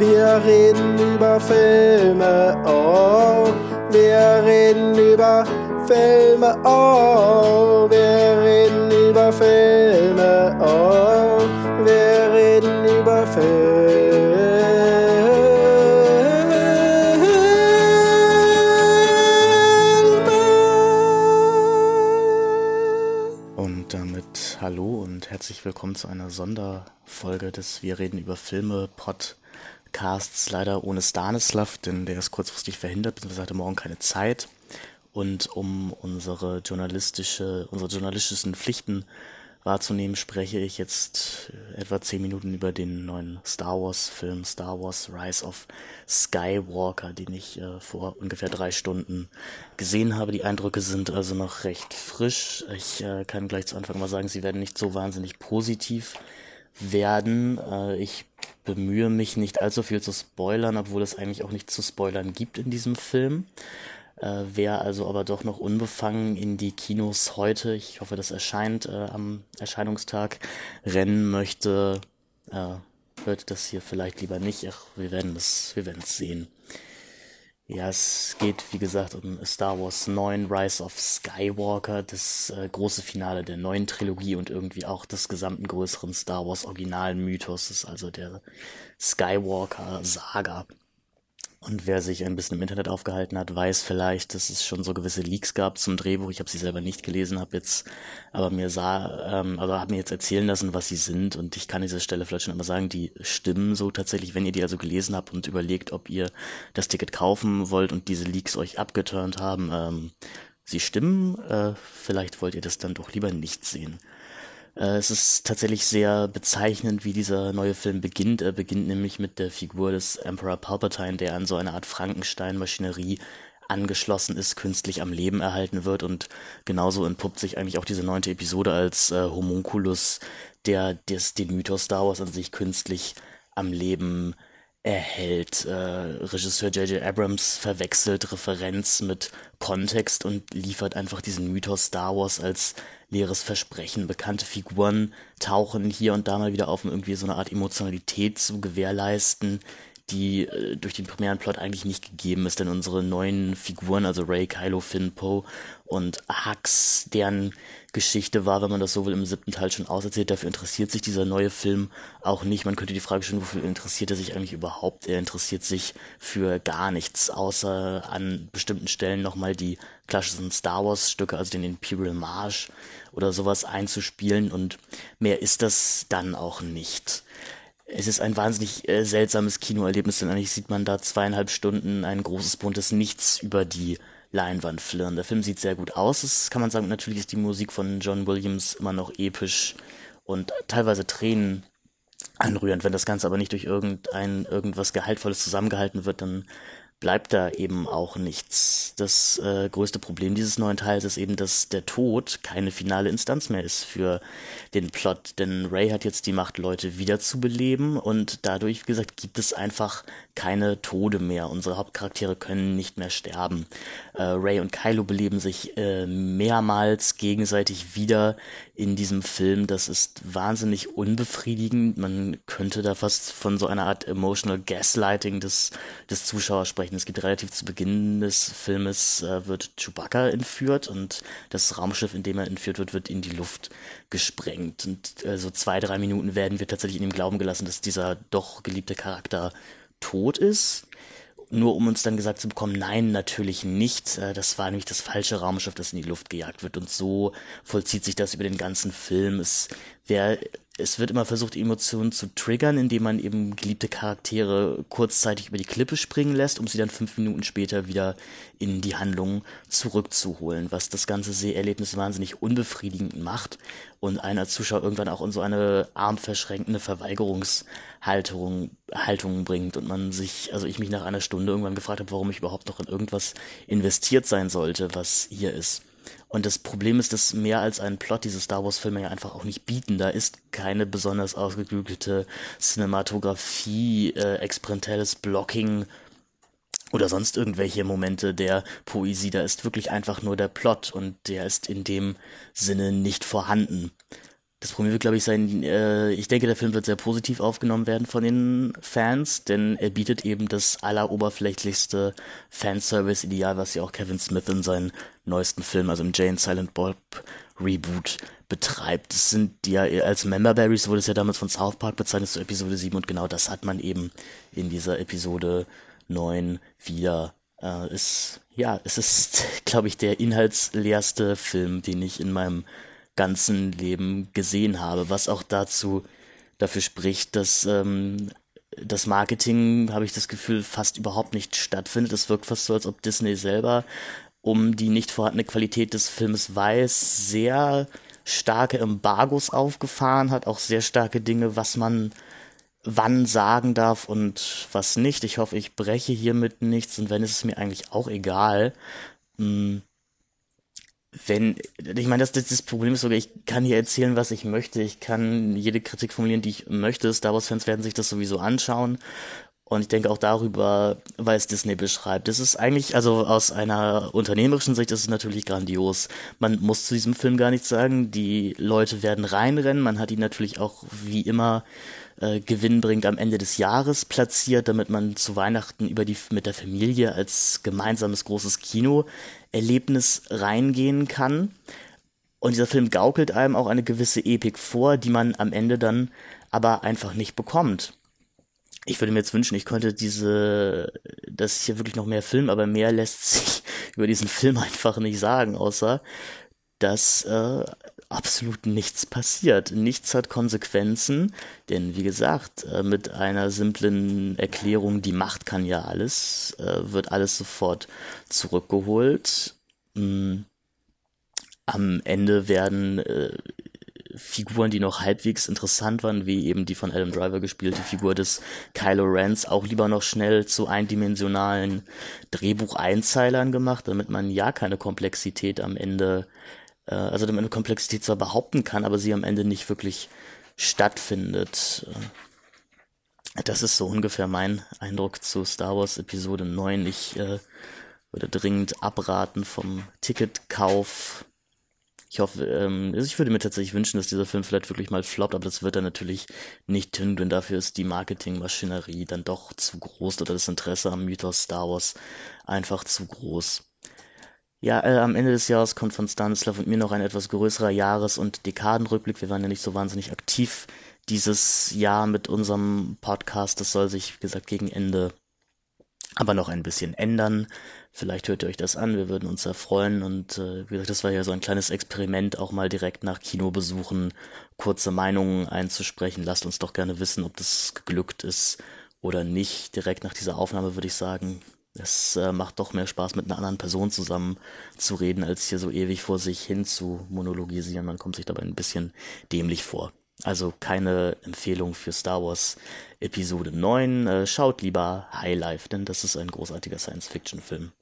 Wir reden über Filme, oh. Wir reden über Filme, oh. Wir reden über Filme, oh. Wir reden über Filme. Und damit hallo und herzlich willkommen zu einer Sonderfolge des Wir reden über Filme Podcasts. Leider ohne Stanislav, denn der ist kurzfristig verhindert, beziehungsweise hatte morgen keine Zeit. Und um unsere journalistische, unsere journalistischen Pflichten wahrzunehmen, spreche ich jetzt äh, etwa zehn Minuten über den neuen Star Wars Film Star Wars Rise of Skywalker, den ich äh, vor ungefähr drei Stunden gesehen habe. Die Eindrücke sind also noch recht frisch. Ich äh, kann gleich zu Anfang mal sagen, sie werden nicht so wahnsinnig positiv werden. Äh, ich bemühe mich nicht allzu viel zu spoilern, obwohl es eigentlich auch nichts zu spoilern gibt in diesem Film. Äh, wer also aber doch noch unbefangen in die Kinos heute, ich hoffe, das erscheint äh, am Erscheinungstag, rennen möchte, äh, hört das hier vielleicht lieber nicht. Ach, wir werden es, wir werden es sehen. Ja, es geht, wie gesagt, um Star Wars 9, Rise of Skywalker, das äh, große Finale der neuen Trilogie und irgendwie auch des gesamten größeren Star Wars originalen Mythos, also der Skywalker-Saga. Und wer sich ein bisschen im Internet aufgehalten hat, weiß vielleicht, dass es schon so gewisse Leaks gab zum Drehbuch. Ich habe sie selber nicht gelesen, habe jetzt aber mir sah, ähm, aber habe mir jetzt erzählen lassen, was sie sind. Und ich kann an dieser Stelle vielleicht schon einmal sagen, die stimmen so tatsächlich, wenn ihr die also gelesen habt und überlegt, ob ihr das Ticket kaufen wollt und diese Leaks euch abgeturnt haben. Ähm, sie stimmen. Äh, vielleicht wollt ihr das dann doch lieber nicht sehen. Äh, es ist tatsächlich sehr bezeichnend, wie dieser neue Film beginnt. Er beginnt nämlich mit der Figur des Emperor Palpatine, der an so eine Art Frankenstein-Maschinerie angeschlossen ist, künstlich am Leben erhalten wird und genauso entpuppt sich eigentlich auch diese neunte Episode als äh, Homunculus, der des, den Mythos Star Wars an sich künstlich am Leben erhält. Äh, Regisseur J.J. Abrams verwechselt Referenz mit Kontext und liefert einfach diesen Mythos Star Wars als leeres Versprechen. Bekannte Figuren tauchen hier und da mal wieder auf, um irgendwie so eine Art Emotionalität zu gewährleisten, die äh, durch den primären Plot eigentlich nicht gegeben ist, denn unsere neuen Figuren, also Ray, Kylo, Finn, Poe und Hux, deren Geschichte war, wenn man das so will, im siebten Teil schon auserzählt. Dafür interessiert sich dieser neue Film auch nicht. Man könnte die Frage stellen, wofür interessiert er sich eigentlich überhaupt? Er interessiert sich für gar nichts, außer an bestimmten Stellen nochmal die klassischen Star Wars Stücke, also den Imperial March oder sowas einzuspielen und mehr ist das dann auch nicht es ist ein wahnsinnig äh, seltsames Kinoerlebnis, denn eigentlich sieht man da zweieinhalb Stunden ein großes buntes Nichts über die Leinwand flirren. Der Film sieht sehr gut aus, das kann man sagen. Natürlich ist die Musik von John Williams immer noch episch und teilweise Tränen anrührend. Wenn das Ganze aber nicht durch irgendein irgendwas Gehaltvolles zusammengehalten wird, dann bleibt da eben auch nichts. Das äh, größte Problem dieses neuen Teils ist eben, dass der Tod keine finale Instanz mehr ist für den Plot, denn Ray hat jetzt die Macht, Leute wiederzubeleben und dadurch, wie gesagt, gibt es einfach keine Tode mehr. Unsere Hauptcharaktere können nicht mehr sterben. Äh, Ray und Kylo beleben sich äh, mehrmals gegenseitig wieder in diesem Film. Das ist wahnsinnig unbefriedigend. Man könnte da fast von so einer Art emotional Gaslighting des, des Zuschauers sprechen. Es gibt relativ zu Beginn des Filmes äh, wird Chewbacca entführt und das Raumschiff, in dem er entführt wird, wird in die Luft gesprengt. Und äh, so zwei, drei Minuten werden wir tatsächlich in dem Glauben gelassen, dass dieser doch geliebte Charakter tot ist nur um uns dann gesagt zu bekommen, nein, natürlich nicht. Äh, das war nämlich das falsche Raumschiff, das in die Luft gejagt wird. Und so vollzieht sich das über den ganzen Film. Es wäre es wird immer versucht, Emotionen zu triggern, indem man eben geliebte Charaktere kurzzeitig über die Klippe springen lässt, um sie dann fünf Minuten später wieder in die Handlung zurückzuholen, was das ganze Seherlebnis wahnsinnig unbefriedigend macht und einen als Zuschauer irgendwann auch in so eine armverschränkende Verweigerungshaltung Haltung bringt und man sich, also ich mich nach einer Stunde irgendwann gefragt habe, warum ich überhaupt noch in irgendwas investiert sein sollte, was hier ist. Und das Problem ist, dass mehr als ein Plot diese Star Wars-Filme ja einfach auch nicht bieten. Da ist keine besonders ausgeklügelte Cinematografie, äh, experimentelles Blocking oder sonst irgendwelche Momente der Poesie. Da ist wirklich einfach nur der Plot und der ist in dem Sinne nicht vorhanden. Das Problem wird, glaube ich, sein, äh, ich denke, der Film wird sehr positiv aufgenommen werden von den Fans, denn er bietet eben das alleroberflächlichste Fanservice-Ideal, was ja auch Kevin Smith in seinen neuesten Film, also im Jane Silent Bob Reboot, betreibt. Das sind ja als Memberberries wurde es ja damals von South Park bezeichnet, so Episode 7 und genau das hat man eben in dieser Episode 9 wieder. Äh, ist, ja, es ist, glaube ich, der inhaltsleerste Film, den ich in meinem ganzen Leben gesehen habe, was auch dazu dafür spricht, dass ähm, das Marketing, habe ich das Gefühl, fast überhaupt nicht stattfindet. Es wirkt fast so, als ob Disney selber um die nicht vorhandene Qualität des Films weiß, sehr starke Embargos aufgefahren hat, auch sehr starke Dinge, was man wann sagen darf und was nicht. Ich hoffe, ich breche hiermit nichts und wenn ist es mir eigentlich auch egal. Hm, wenn, ich meine, das, das Problem ist sogar, ich kann hier erzählen, was ich möchte. Ich kann jede Kritik formulieren, die ich möchte. Star Wars-Fans werden sich das sowieso anschauen. Und ich denke auch darüber, weil es Disney beschreibt. Das ist eigentlich, also aus einer unternehmerischen Sicht ist es natürlich grandios. Man muss zu diesem Film gar nichts sagen. Die Leute werden reinrennen. Man hat ihn natürlich auch wie immer äh, gewinnbringend am Ende des Jahres platziert, damit man zu Weihnachten über die mit der Familie als gemeinsames großes Kinoerlebnis reingehen kann. Und dieser Film gaukelt einem auch eine gewisse Epik vor, die man am Ende dann aber einfach nicht bekommt. Ich würde mir jetzt wünschen, ich könnte diese, das hier wirklich noch mehr filmen, aber mehr lässt sich über diesen Film einfach nicht sagen, außer dass äh, absolut nichts passiert. Nichts hat Konsequenzen, denn wie gesagt, äh, mit einer simplen Erklärung, die Macht kann ja alles, äh, wird alles sofort zurückgeholt. Mm. Am Ende werden äh, Figuren, die noch halbwegs interessant waren, wie eben die von Adam Driver gespielte Figur des Kylo Rens, auch lieber noch schnell zu eindimensionalen Drehbucheinzeilern gemacht, damit man ja keine Komplexität am Ende äh, also damit eine Komplexität zwar behaupten kann, aber sie am Ende nicht wirklich stattfindet. Äh, das ist so ungefähr mein Eindruck zu Star Wars Episode 9. Ich äh, würde dringend abraten vom Ticketkauf. Ich hoffe, ähm, also ich würde mir tatsächlich wünschen, dass dieser Film vielleicht wirklich mal floppt, aber das wird er natürlich nicht tun, denn dafür ist die Marketingmaschinerie dann doch zu groß oder das Interesse am Mythos Star Wars einfach zu groß. Ja, äh, am Ende des Jahres kommt von Stanislav und mir noch ein etwas größerer Jahres- und Dekadenrückblick. Wir waren ja nicht so wahnsinnig aktiv dieses Jahr mit unserem Podcast. Das soll sich, wie gesagt, gegen Ende aber noch ein bisschen ändern. Vielleicht hört ihr euch das an, wir würden uns sehr freuen. Und äh, wie gesagt, das war ja so ein kleines Experiment, auch mal direkt nach Kinobesuchen kurze Meinungen einzusprechen. Lasst uns doch gerne wissen, ob das geglückt ist oder nicht. Direkt nach dieser Aufnahme würde ich sagen, es äh, macht doch mehr Spaß, mit einer anderen Person zusammen zu reden, als hier so ewig vor sich hin zu monologisieren. Man kommt sich dabei ein bisschen dämlich vor. Also keine Empfehlung für Star Wars Episode 9. Äh, schaut lieber High Life, denn das ist ein großartiger Science-Fiction-Film.